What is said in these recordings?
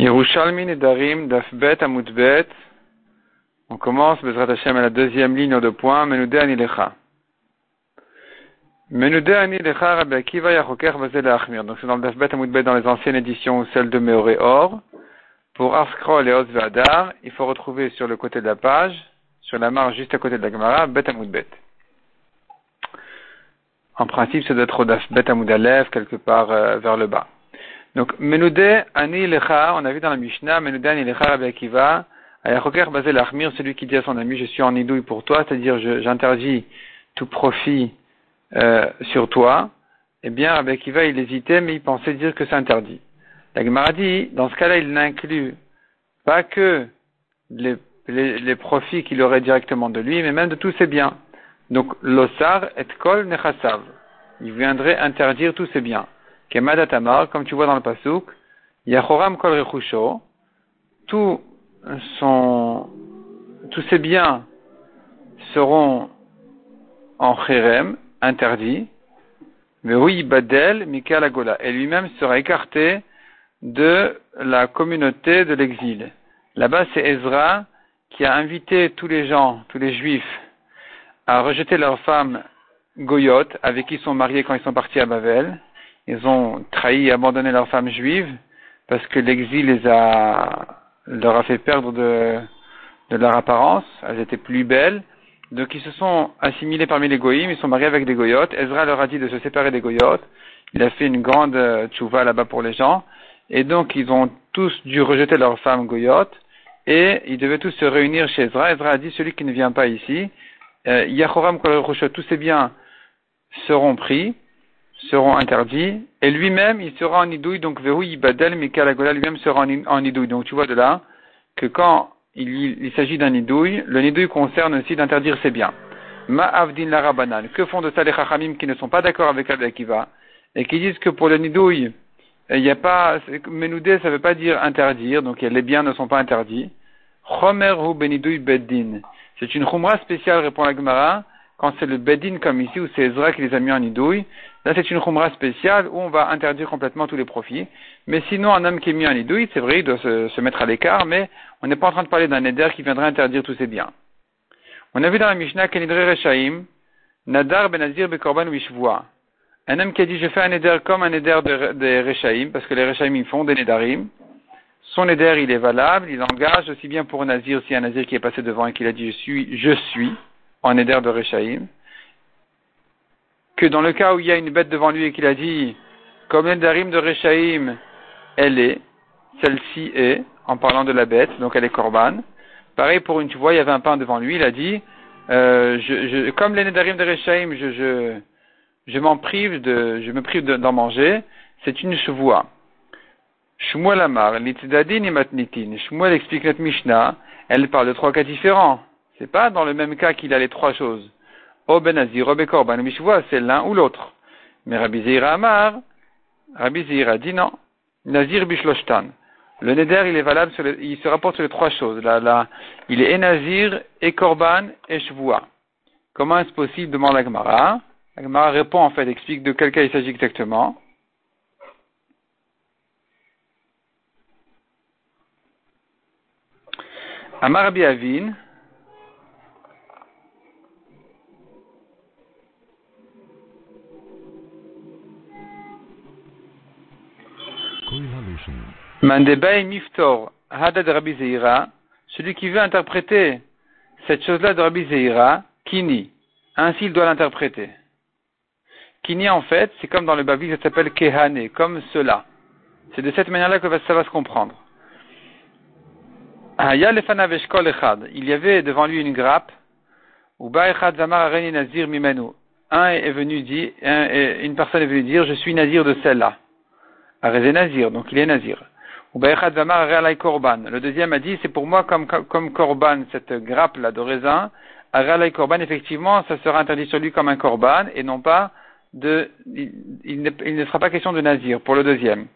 Yerushalmi Dafbet Amutbet. On commence, Bezrat Hashem, à la deuxième ligne de points, Menudé Anilecha. Menudé Anilecha Rabbi Akiva Yachoker Vazel Achmir. Donc c'est dans le Dafbet Amutbet dans les anciennes éditions ou celles de Meoré Or. Pour Arskrol et Osvadar, il faut retrouver sur le côté de la page, sur la marge juste à côté de la Gemara, Bet Amutbet. En principe, ça doit être au Dafbet Amudalev, quelque part euh, vers le bas. Donc, Menudé Ani Lecha, on a vu dans la Mishnah, Menudé Ani Lecha Rabbi Akiva, Ayachoker Bazel Achmir, celui qui dit à son ami, je suis en idouille pour toi, c'est-à-dire j'interdis tout profit euh, sur toi. Eh bien, Rabbi Akiva, il hésitait, mais il pensait dire que c'est interdit. La Gemara dit, dans ce cas-là, il n'inclut pas que les, les, les profits qu'il aurait directement de lui, mais même de tous ses biens. Donc, l'osar et kol nechasav. Il viendrait interdire tous ses biens. Kemadatamar, comme tu vois dans le pasuk, Yachoram kol tout son, tous ses biens seront en chérem, interdits, mais oui, badel, Mikael Agola, et lui-même sera écarté de la communauté de l'exil. Là-bas, c'est Ezra qui a invité tous les gens, tous les juifs, à rejeter leurs femmes Goyot, avec qui ils sont mariés quand ils sont partis à Babel, ils ont trahi et abandonné leurs femmes juives parce que l'exil les a, leur a fait perdre de, de leur apparence. Elles étaient plus belles. Donc ils se sont assimilés parmi les goïms, ils sont mariés avec des goyotes. Ezra leur a dit de se séparer des goyotes. Il a fait une grande euh, tchouva là-bas pour les gens. Et donc ils ont tous dû rejeter leurs femmes goyotes. Et ils devaient tous se réunir chez Ezra. Ezra a dit, celui qui ne vient pas ici, euh, Yachoram tous ses biens seront pris seront interdits, et lui-même, il sera en idouille, donc Vehu Ibadel, Mikalagola lui-même sera en idouille. Donc tu vois de là que quand il, s'agit d'un idouille, le nidouille concerne aussi d'interdire ses biens. Ma Avdin Larabanan, que font de ça les Chachamim qui ne sont pas d'accord avec Akiva, et qui disent que pour le nidouille, il n'y a pas, Menoudé, ça ne veut pas dire interdire, donc les biens ne sont pas interdits. Chomer hu benidouille beddin. C'est une chumra spéciale, répond la Gemara, quand c'est le beddin comme ici, où c'est Ezra qui les a mis en idouille, Là, c'est une khumra spéciale où on va interdire complètement tous les profits. Mais sinon, un homme qui est mis en idouille, c'est vrai, il doit se, mettre à l'écart, mais on n'est pas en train de parler d'un éder qui viendrait interdire tous ses biens. On a vu dans la Mishnah qu'Enidre Rechaim, Nadar Benazir Bekorban Wishvoa. Un homme qui a dit, je fais un éder comme un éder des Rechaim, parce que les Rechaim, ils font des Nedarim. Son éder, il est valable, il engage aussi bien pour un Nazir, si un Nazir qui est passé devant et qui a dit, je suis, je suis, en éder de Rechaim que dans le cas où il y a une bête devant lui et qu'il a dit, comme darim de Rechaim, elle est, celle-ci est, en parlant de la bête, donc elle est korban. Pareil pour une, tu vois, il y avait un pain devant lui, il a dit, euh, comme les de Rechaim, je, m'en prive de, je me prive d'en manger, c'est une chevoie. Shmuel Amar, Matnitin. Shmuel explique notre Mishnah, elle parle de trois cas différents. C'est pas dans le même cas qu'il a les trois choses. O Benazir, O Bekorban, Mishvoa, c'est l'un ou l'autre. Mais Rabbi Zeira Amar, Rabbi Zeira dit non. Nazir Bishloshtan. Le Neder, il est valable, il se rapporte sur les trois choses. Il est et Nazir, et Korban, et Shvoa. Comment est-ce possible demande la Gemara. La Gemara répond en fait, explique de quel cas il s'agit exactement. Amar Avin, Mandebay Miftor, Hadad Rabbi Zeira, celui qui veut interpréter cette chose-là de Rabbi Zeira, Kini. Ainsi il doit l'interpréter. Kini en fait, c'est comme dans le Babi, ça s'appelle Kehane, comme cela. C'est de cette manière-là que ça va se comprendre. Il y avait devant lui une grappe. Un est venu dire, une personne est venue dire, je suis Nazir de celle-là. Nazir, donc il est Nazir. Le deuxième a dit, c'est pour moi comme, comme korban, cette grappe-là de raisin. korban, effectivement, ça sera interdit sur lui comme un korban et non pas de, il, ne, sera pas question de nazir pour le deuxième.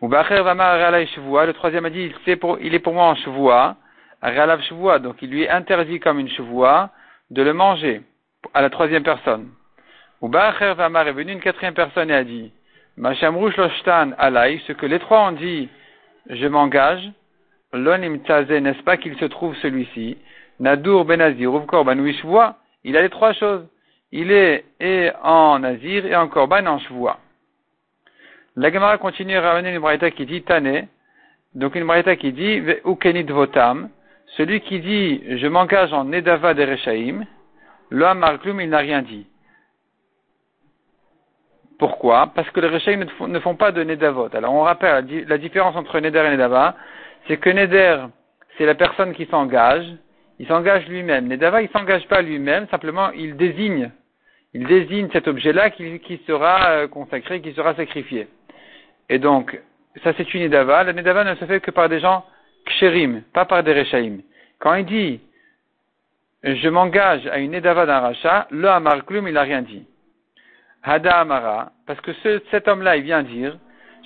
Le troisième a dit, il, pour, il est pour moi en chevoua, donc il lui est interdit comme une chevoua de le manger à la troisième personne. est venu une quatrième personne et a dit, ce que les trois ont dit je m'engage, l'onim n'est-ce pas qu'il se trouve celui-ci, Nadur Benazir, Korban, il a les trois choses. Il est et en Nazir et en Korban en Shvoua. La Gemara continue à ramener une braïta qui dit Tane, donc une braïta qui dit Ukenit Votam, celui qui dit je m'engage en Nedava de Rechaim, Amarklum il n'a rien dit. Pourquoi Parce que les Rechaim ne font pas de Nedavot. Alors on rappelle la différence entre Neder et Nedava, c'est que Neder, c'est la personne qui s'engage, il s'engage lui-même. Nedava, il s'engage pas lui-même, simplement il désigne, il désigne cet objet-là qui, qui, sera euh, consacré, qui sera sacrifié. Et donc, ça c'est une Nedava. La Nedava ne se fait que par des gens ksherim, pas par des Rechaim. Quand il dit, je m'engage à une Nedava d'un rachat, le Amar Klum, il n'a rien dit. Hada Amara, parce que cet homme-là, il vient dire,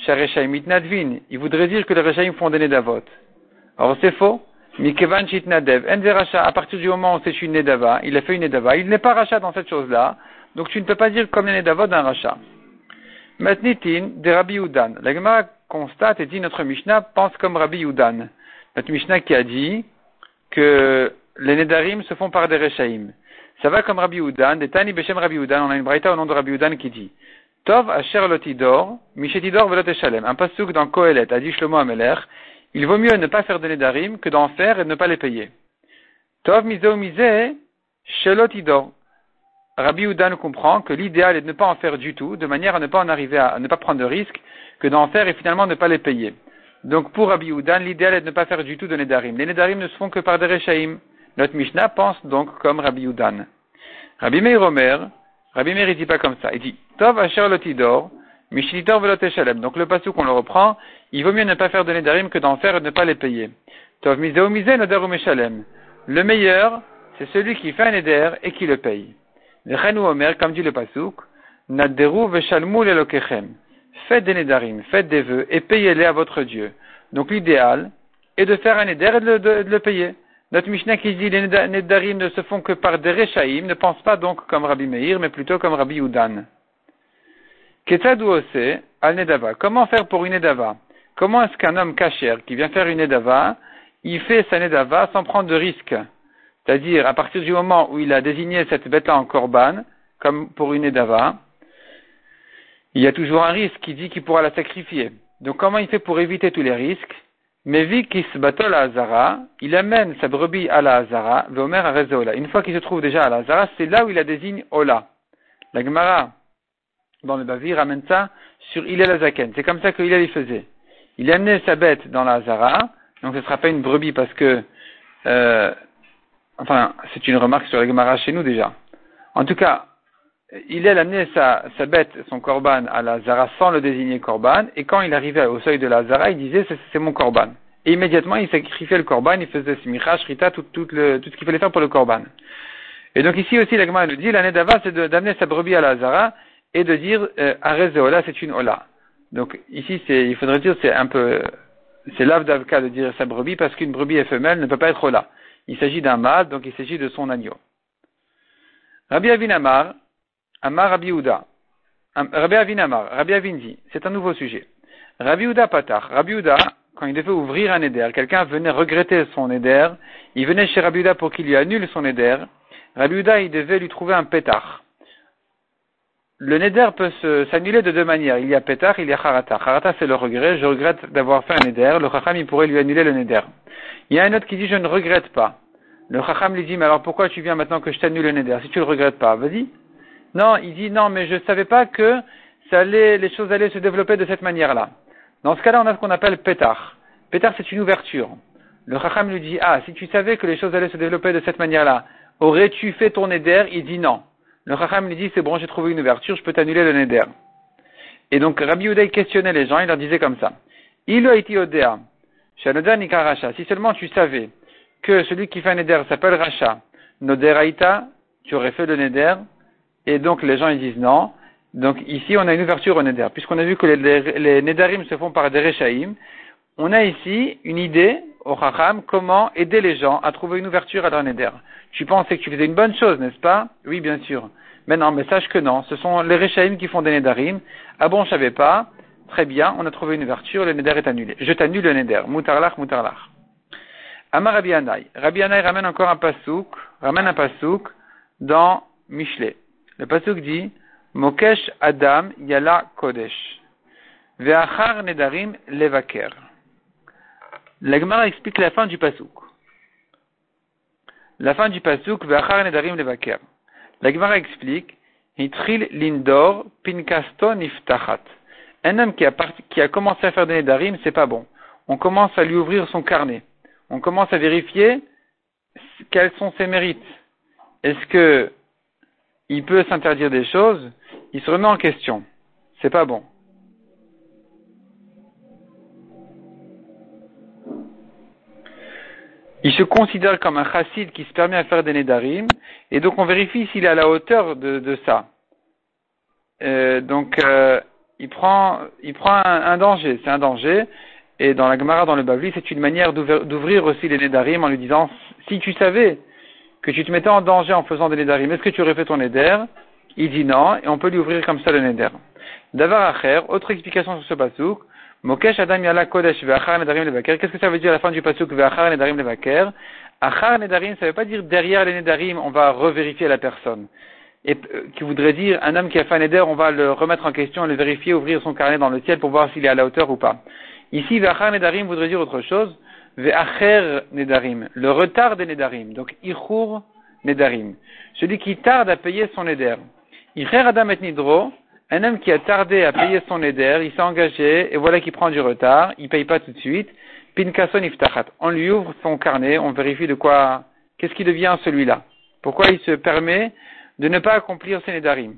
il voudrait dire que les Rechaim font des Nedavot. Or, c'est faux. Mikevan Nadev, Enzer à partir du moment où c'est une Nedava, il a fait une Nedava, il n'est pas rachat dans cette chose-là, donc tu ne peux pas dire comme les Nedavot d'un rachat. Matnitin de Rabbi Udan. La Gemara constate et dit notre Mishnah pense comme Rabbi Udan. Notre Mishnah qui a dit que les Nedarim se font par des Rechaim. Ça va comme Rabbi Udan, des Tani Beshem Rabbi Udan, on a une braïta au nom de Rabbi Udan qui dit Tov Asher Lotidor, Mishetidor Velot Eshalem. Un pasuk dans Kohelet a dit Shlomo Ameler, il vaut mieux ne pas faire de Nedarim que d'en faire et ne pas les payer. Tov Mizo Mise, Shelotidor. Rabbi Udan comprend que l'idéal est de ne pas en faire du tout, de manière à ne pas en arriver à, ne pas prendre de risque, que d'en faire et finalement ne pas les payer. Donc pour Rabbi Udan, l'idéal est de ne pas faire du tout de Nedarim. Les Nedarim ne se font que par des Rechaim. Notre Mishnah pense donc comme Rabbi Udan. Rabbi Meir Omer, Rabbi Meir il dit pas comme ça. Il dit, Tov asher lotidor, mishlitor velot Donc le passou qu'on le reprend, il vaut mieux ne pas faire de Nedarim que d'en faire et ne pas les payer. Tov miseo mise meshalem. Le meilleur, c'est celui qui fait un Neder et qui le paye. Vechenu Omer, comme dit le pasouk, Nadderu veshalmu lelokechem. Faites des Nedarim, faites des vœux et payez-les à votre Dieu. Donc l'idéal est de faire un Neder et de, le payer. Notre Mishnah qui dit les Nedarim ne se font que par des Rechaim ne pense pas donc comme Rabbi Meir, mais plutôt comme Rabbi Udan. Ketadouose al Nedava. Comment faire pour une Nedava? Comment est-ce qu'un homme kacher qui vient faire une Nedava, il fait sa Nedava sans prendre de risque? C'est-à-dire, à partir du moment où il a désigné cette bête-là en korban, comme pour une edava, il y a toujours un risque qui dit qu'il pourra la sacrifier. Donc comment il fait pour éviter tous les risques? Mais se batol à Hazara, il amène sa brebis à la Hazara, Veomer à. Une fois qu'il se trouve déjà à la Hazara, c'est là où il la désigne Ola. La Gemara, dans le Bavir, amène ça sur Ilel Azaken. C'est comme ça que il faisait. Il amenait sa bête dans la Hazara, donc ce ne sera pas une brebis parce que euh, Enfin, c'est une remarque sur la Gemara chez nous déjà. En tout cas, il a amené sa, bête, son korban, à la Zara sans le désigner korban, et quand il arrivait au seuil de la Zara, il disait c'est mon korban. Et immédiatement, il sacrifiait le korban, il faisait smicha, shrita, tout, tout, tout ce qu'il fallait faire pour le korban. Et donc ici aussi, la nous dit, l'année d'avant, c'est d'amener sa brebis à la Zara et de dire euh, Ola, c'est une Ola. Donc ici, il faudrait dire, c'est un peu, c'est l'avdavka de dire sa brebis parce qu'une brebis femelle ne peut pas être Ola. Il s'agit d'un mâle, donc il s'agit de son agneau. Rabbi Avin Amar, Rabbi Uda. Rabbi Avin Amar, Rabbi Avin c'est un nouveau sujet. Rabbi Uda Patar, Rabbi Uda, quand il devait ouvrir un éder, quelqu'un venait regretter son éder, il venait chez Rabbi Uda pour qu'il lui annule son éder. Rabbi Uda, il devait lui trouver un pétard. Le neder peut s'annuler de deux manières. Il y a pétard, il y a harata. Harata, c'est le regret. Je regrette d'avoir fait un neder. Le chacham, il pourrait lui annuler le neder. Il y a un autre qui dit je ne regrette pas. Le Chacham lui dit mais alors pourquoi tu viens maintenant que je t'annule le Neder si tu le regrettes pas Vas-y. Non, il dit non mais je ne savais pas que ça allait, les choses allaient se développer de cette manière-là. Dans ce cas-là, on a ce qu'on appelle pétard. Pétard, c'est une ouverture. Le Chacham lui dit ah si tu savais que les choses allaient se développer de cette manière-là, aurais-tu fait ton Neder Il dit non. Le Chacham lui dit c'est bon j'ai trouvé une ouverture, je peux t'annuler le Neder. Et donc Rabbi Uday questionnait les gens, il leur disait comme ça. Il a été odea. Si seulement tu savais que celui qui fait un neder s'appelle Racha, Noderaita, tu aurais fait le neder, et donc les gens ils disent non. Donc ici on a une ouverture au neder, puisqu'on a vu que les, les, nedarim se font par des rechaim. On a ici une idée au Chacham comment aider les gens à trouver une ouverture à leur neder. Tu pensais que tu faisais une bonne chose, n'est-ce pas? Oui, bien sûr. Mais non, mais sache que non. Ce sont les rechaim qui font des nedarim. Ah bon, je savais pas. Très bien, on a trouvé une ouverture, le neder est annulé. Je t'annule le neder. Moutarlach, moutarlach. Amar Rabbi Anaï. Rabbi Anaï ramène encore un pasouk, ramène un dans Michelet. Le pasouk dit, Mokesh Adam Yala Kodesh. Ve'achar nedarim levaker. L'Agmara explique la fin du pasouk. La fin du pasouk, Ve'achar nedarim levaker. L'Agmara explique, Hitril lindor pinkasto niftachat. Un homme qui a, qui a commencé à faire des nedarim, c'est pas bon. On commence à lui ouvrir son carnet. On commence à vérifier quels sont ses mérites. Est-ce que il peut s'interdire des choses Il se remet en question. C'est pas bon. Il se considère comme un chassid qui se permet à faire des nedarim, et donc on vérifie s'il est à la hauteur de, ça. Euh, donc euh, il prend, il prend un, danger, c'est un danger, et dans la Gemara, dans le Bavli, c'est une manière d'ouvrir aussi les nedarim en lui disant, si tu savais que tu te mettais en danger en faisant des nedarim, est-ce que tu aurais fait ton neder Il dit non, et on peut lui ouvrir comme ça le neder. Davar Acher, autre explication sur ce pasouk, Mokesh Adam Yala Kodesh Ve'achar Nedarim Levaker. Qu'est-ce que ça veut dire à la fin du pasuk Ve'achar Nedarim Levaker? Achar Nedarim, ça ne veut pas dire derrière les Nedarim, on va revérifier la personne. Et euh, qui voudrait dire un homme qui a fait un Neder, on va le remettre en question, le vérifier, ouvrir son carnet dans le ciel pour voir s'il est à la hauteur ou pas. Ici, Ve'achar Nedarim voudrait dire autre chose. Ve'acher Nedarim, le retard des Nedarim. Donc, Ichur Nedarim. Celui qui tarde à payer son Neder. Icher Adam et Nidro, un homme qui a tardé à payer son éder, il s'est engagé, et voilà qu'il prend du retard, il paye pas tout de suite. Pinkason iftachat. On lui ouvre son carnet, on vérifie de quoi, qu'est-ce qui devient celui-là. Pourquoi il se permet de ne pas accomplir ses nedarim.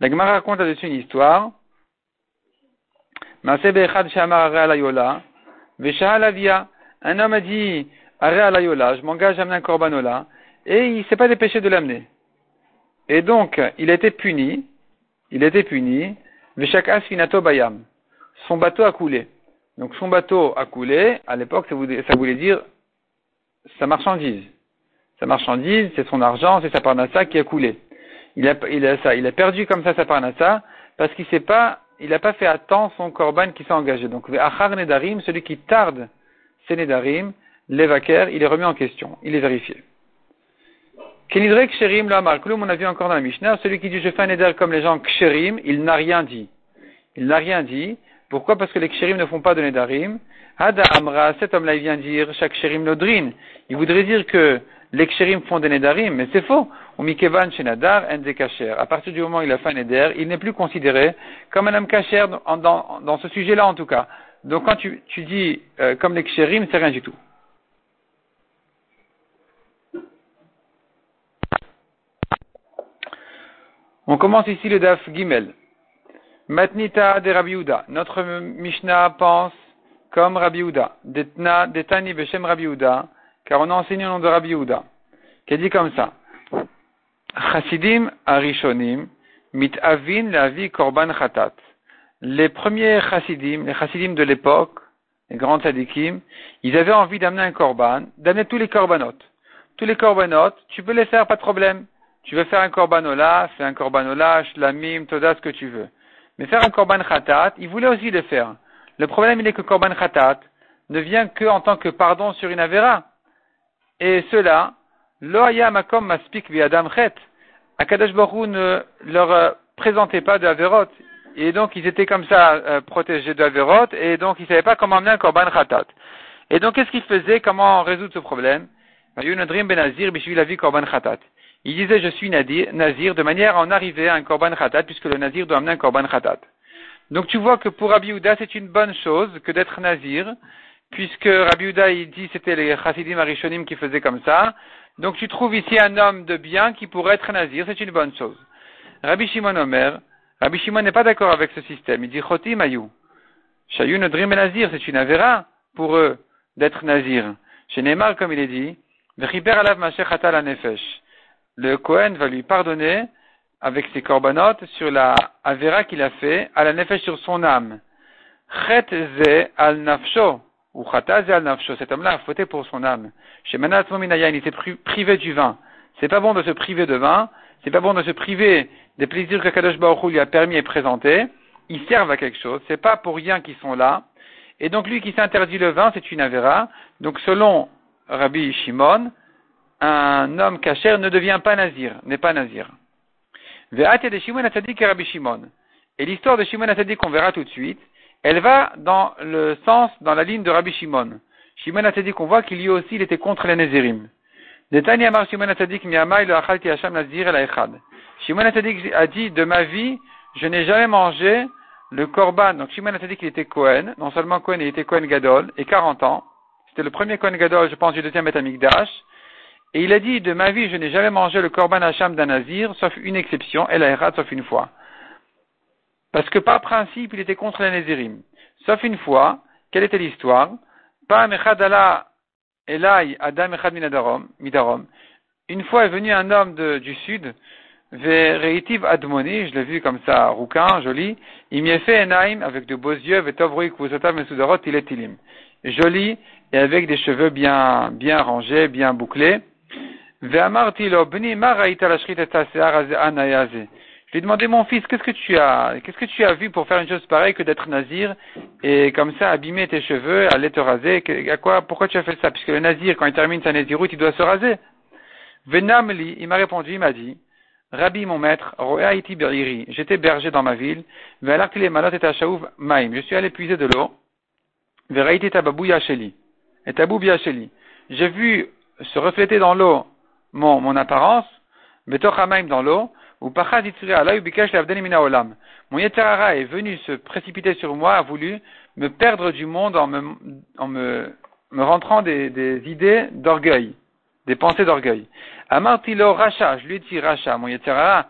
La Gemara raconte là-dessus une histoire. Un homme a dit, je m'engage à amener un corbanola et il ne s'est pas dépêché de l'amener. Et donc, il a été puni, il a été puni, Bayam. Son bateau a coulé. Donc son bateau a coulé, à l'époque ça voulait, dire sa marchandise. Sa marchandise, c'est son argent, c'est sa parnassa qui a coulé. Il a, ça, il a perdu comme ça sa parnassa parce qu'il s'est pas, il n'a pas fait à temps son korban qui s'est engagé. Donc, Achar Nedarim, celui qui tarde ses Nedarim, l'évaquer, il est remis en question, il est vérifié. Kenidre Ksherim la Malkulum, on a vu encore dans la Mishnah, celui qui dit je fais un éder comme les gens Ksherim, il n'a rien dit. Il n'a rien dit. Pourquoi? Parce que les Ksherim ne font pas de Nedarim. Hada Amra, cet homme-là, il vient dire chaque Ksherim Nodrin. Il voudrait dire que les Ksherim font des Nedarim, mais c'est faux. Umikevan Shenadar Kacher. À partir du moment où il a fait un Neder, il n'est plus considéré comme un homme Kacher dans, ce sujet-là en tout cas. Donc quand tu, dis euh, comme les Ksherim, c'est rien du tout. On commence ici le Daf Gimel. Matnita de Rabbi Notre Mishnah pense comme Rabbi Uda. Detna, detani beshem Rabbi Car on a enseigné au nom de Rabbi Qui a dit comme ça. Les premiers chassidim, les chassidim de l'époque, les grands tzadikim, ils avaient envie d'amener un korban, d'amener tous les korbanot. Tous les korbanot, tu peux les faire, pas de problème. Tu veux faire un korbanola, fais un korbanola, shlamim, toda, ce que tu veux. Mais faire un korban khatat, il voulait aussi le faire. Le problème, il est que korban khatat ne vient que en tant que pardon sur une avera. Et cela, lo makom maspik vi adam chet. Akadash Baruch ne leur euh, présentait pas de averot. Et donc, ils étaient comme ça, euh, protégés de averot, et donc ils savaient pas comment amener un korban khatat. Et donc, qu'est-ce qu'ils faisaient? Comment résoudre ce problème? khatat. Il disait je suis nazir de manière à en arriver à un korban khatat puisque le nazir doit amener un korban khatat. Donc tu vois que pour Rabbi Uda c'est une bonne chose que d'être nazir puisque Rabbi Uda il dit c'était les chassidim arishonim qui faisaient comme ça. Donc tu trouves ici un homme de bien qui pourrait être nazir, c'est une bonne chose. Rabbi Shimon Omer, Rabbi Shimon n'est pas d'accord avec ce système. Il dit choti mayu. Shayu nodrim nazir, c'est une avera pour eux d'être nazir. Chez Neymar, comme il est dit, alav la nefesh le Kohen va lui pardonner avec ses corbanotes sur la Avera qu'il a fait à la nefesh sur son âme. Chet ze al nafsho, ou cet homme-là a pour son âme. Chez Manat il s'est privé du vin. C'est pas bon de se priver de vin, c'est pas bon de se priver des plaisirs que Kadosh Baruch lui a permis et présenté. Ils servent à quelque chose. C'est pas pour rien qu'ils sont là. Et donc lui qui s'interdit le vin, c'est une avéra. Donc selon Rabbi Shimon, un homme cachère ne devient pas nazir, n'est pas nazir. de Shimon Rabbi Shimon. Et l'histoire de Shimon qu'on verra tout de suite, elle va dans le sens, dans la ligne de Rabbi Shimon. Shimon Atzadik, qu'on voit qu'il y aussi, il était contre les Nézirim. Shimon Atzadik miyamai le nazir Shimon a dit, de ma vie, je n'ai jamais mangé le korban. Donc Shimon Atzadik, il était Cohen. Non seulement Cohen, il était Cohen Gadol, et 40 ans. C'était le premier Cohen Gadol, je pense, du deuxième Betamikdash. Et il a dit, de ma vie, je n'ai jamais mangé le korban hacham d'un nazir, sauf une exception, el sauf une fois. Parce que par principe, il était contre les Nézirim. Sauf une fois, quelle était l'histoire? Pas Mechadala Elai Adam Echad Midarom. Une fois est venu un homme du sud, Vereitiv Admoni, je l'ai vu comme ça, rouquin, joli, il m'y a fait Enaim avec de beaux yeux, Vetovruik Vusotav Mesudarot Tiletilim. Joli et avec des cheveux bien, bien rangés, bien bouclés. Ve'amarti lo bni maraita la shrit et anayaze. Je lui ai demandé, mon fils, qu'est-ce que tu as, qu'est-ce que tu as vu pour faire une chose pareille que d'être nazir et comme ça abîmer tes cheveux, aller te raser? À quoi, pourquoi tu as fait ça? Puisque le nazir, quand il termine sa naziroute, il doit se raser. Venamli, il m'a répondu, il m'a dit, Rabbi, mon maître, j'étais berger dans ma ville, je suis allé puiser de l'eau, et J'ai vu se refléter dans l'eau mon, mon apparence, dans l'eau, ou Mon Yeterara est venu se précipiter sur moi, a voulu me perdre du monde en me, en me, me rentrant des, idées d'orgueil, des pensées d'orgueil. Amartilo Racha, je lui ai dit Racha, mon Yeterara,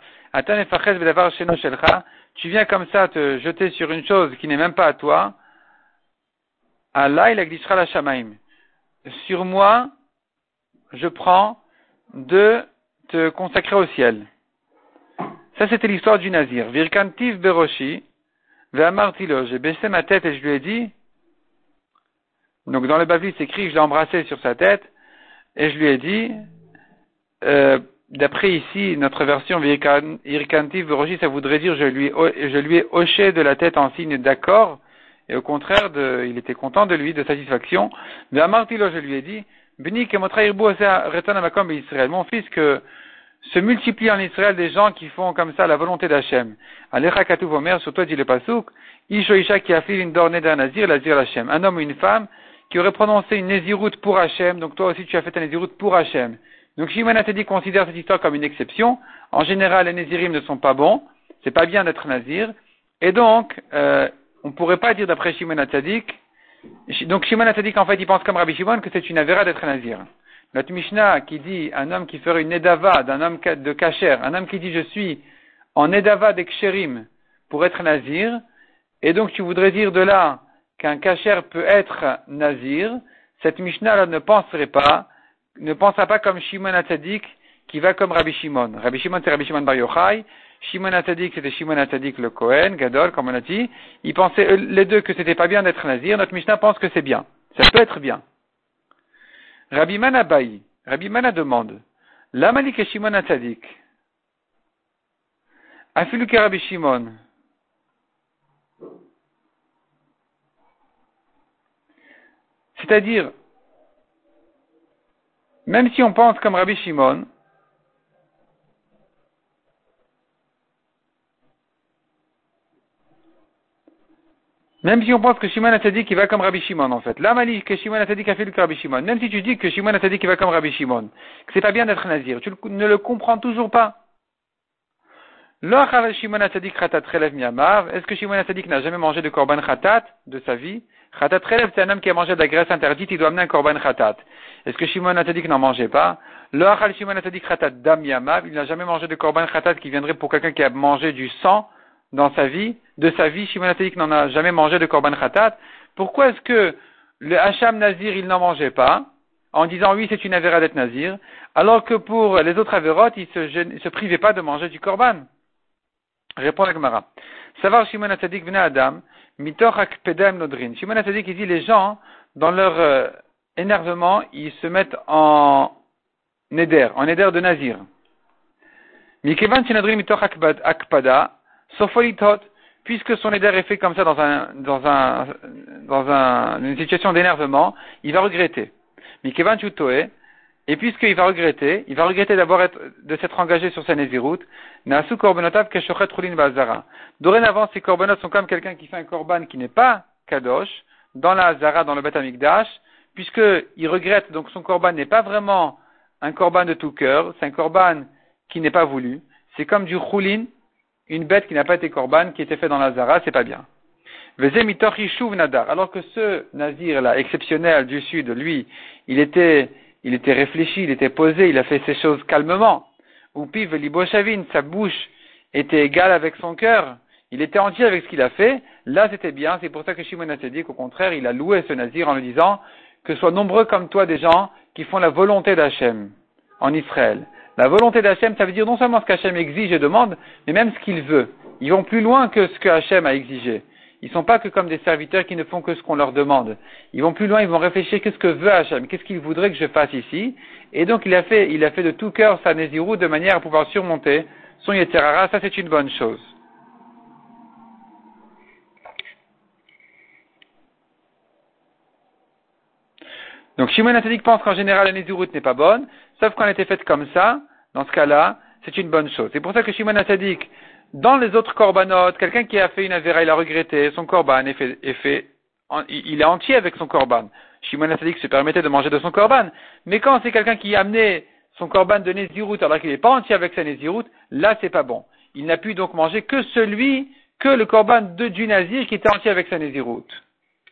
tu viens comme ça te jeter sur une chose qui n'est même pas à toi. Allah, il la Shamaim. Sur moi, je prends de te consacrer au ciel. Ça, c'était l'histoire du Nazir. Virkantiv Beroshi, Ve'amartilo, j'ai baissé ma tête et je lui ai dit, donc dans le Bavli, c'est écrit, je l'ai embrassé sur sa tête, et je lui ai dit, euh, d'après ici, notre version Virkantiv Beroshi, ça voudrait dire, je lui, je lui ai hoché de la tête en signe d'accord, et au contraire, il était content de lui, de satisfaction. Ve'amartilo, je lui ai dit, Bni Israël, mon fils, que se multiplient en Israël des gens qui font comme ça la volonté d'Hachem. Alecha omer, sur toi dit le pasuk, Isho Isha qui a fait une dornée d'un nazir, l'azir Hachem. Un homme ou une femme qui aurait prononcé une naziroute pour Hachem, donc toi aussi tu as fait un naziroute pour Hachem. Donc Shimon dit considère cette histoire comme une exception. En général, les nazirim ne sont pas bons, c'est pas bien d'être nazir, et donc, euh, on ne pourrait pas dire d'après Shimon Atzadik, donc Shimon Atzadik en fait il pense comme Rabbi Shimon que c'est une avéra d'être nazir. Notre Mishnah qui dit un homme qui ferait une Nedava d'un homme de Kacher, un homme qui dit je suis en Nedava d'Eksherim pour être Nazir, et donc tu voudrais dire de là qu'un Kacher peut être Nazir, cette Mishnah là ne penserait pas, ne pensera pas comme Shimon Atzadik qui va comme Rabbi Shimon. Rabbi Shimon c'est Rabbi Shimon Bar Yochai, Shimon Atzadik c'était Shimon Atzadik le Kohen, Gadol comme on a dit, ils pensaient les deux que c'était pas bien d'être Nazir, notre Mishnah pense que c'est bien, ça peut être bien. Rabbi Mana Baï, Rabbi Mana demande, L'Amalik et Shimon Atzadik, Afilu Rabbi Shimon, c'est-à-dire, même si on pense comme Rabbi Shimon, Même si on pense que Shimon Atzadik va comme Rabbi Shimon en fait. Là, Mali, que Shimon Atzadik a fait le Rabbi Shimon. Même si tu dis que Shimon Atzadik va comme Rabbi Shimon, que c'est pas bien d'être nazir, tu ne le comprends toujours pas. Est-ce que Shimon Atzadik n'a jamais mangé de korban khatat de sa vie? Khatat Relev, c'est un homme qui a mangé de la graisse interdite, il doit amener un korban khatat. Est-ce que Shimon Atzadik n'en mangeait pas? Shimon Atzadik Khatat Dam Yamav. Il n'a jamais mangé de korban khatat qui viendrait pour quelqu'un qui a mangé du sang dans sa vie, de sa vie, Shimon n'en a jamais mangé de korban khatat. Pourquoi est-ce que le Hacham Nazir, il n'en mangeait pas, en disant oui, c'est une avéra Nazir, alors que pour les autres avérotes, il se, se privait pas de manger du korban? Répond la Gemara. Savoir Shimon Atzadik venait Adam, mitoch pedem nodrin. Shimon Atzadik, il dit les gens, dans leur euh, énervement, ils se mettent en néder, en néder de Nazir. Mikevan Sinadrim Mitoch Akpada, Sofolitot, puisque son éder est fait comme ça dans un, dans un, dans un, une situation d'énervement, il va regretter. Mikevan Chutoe, et puisqu'il va regretter, il va regretter d'abord de s'être engagé sur sa Nézirut, Nasu Korbonotav Keshochet Rulin Bazara. Dorénavant, ces korbanot sont comme quelqu'un qui fait un korban qui n'est pas Kadosh, dans la Hazara, dans le Beth Amikdash, puisqu'il regrette, donc son korban n'est pas vraiment un korban de tout cœur, c'est un korban qui n'est pas voulu. C'est comme du Chulin, une bête qui n'a pas été korban, qui était fait dans la Hazara, c'est pas bien. Alors que ce nazir-là, exceptionnel du sud, lui, il était il était réfléchi, il était posé, il a fait ces choses calmement. Ou piv sa bouche était égale avec son cœur, il était entier avec ce qu'il a fait, là c'était bien, c'est pour ça que Shimon a dit qu'au contraire, il a loué ce nazir en lui disant que soient nombreux comme toi des gens qui font la volonté d'Hachem en Israël. La volonté d'Hachem, ça veut dire non seulement ce qu'Hachem exige et demande, mais même ce qu'il veut. Ils vont plus loin que ce que Hachem a exigé. Ils sont pas que comme des serviteurs qui ne font que ce qu'on leur demande. Ils vont plus loin, ils vont réfléchir qu'est-ce que veut Hachem, qu'est-ce qu'il voudrait que je fasse ici? Et donc il a fait, il a fait de tout cœur sa Nézirou de manière à pouvoir surmonter son Yetzerara. Ça c'est une bonne chose. Donc Shimon Atzadik pense qu'en général la Nézirut n'est pas bonne, sauf quand elle était faite comme ça, dans ce cas-là, c'est une bonne chose. C'est pour ça que Shimon Atzadik dans les autres corbanotes, quelqu'un qui a fait une avéra, il a regretté, son corban est fait, il est entier avec son corban. Shimon Asadik se permettait de manger de son corban. Mais quand c'est quelqu'un qui a amené son corban de Nézirut alors qu'il n'est pas entier avec sa Nézirut, là c'est pas bon. Il n'a pu donc manger que celui, que le corban de, du Nazir qui était entier avec sa Nézirut.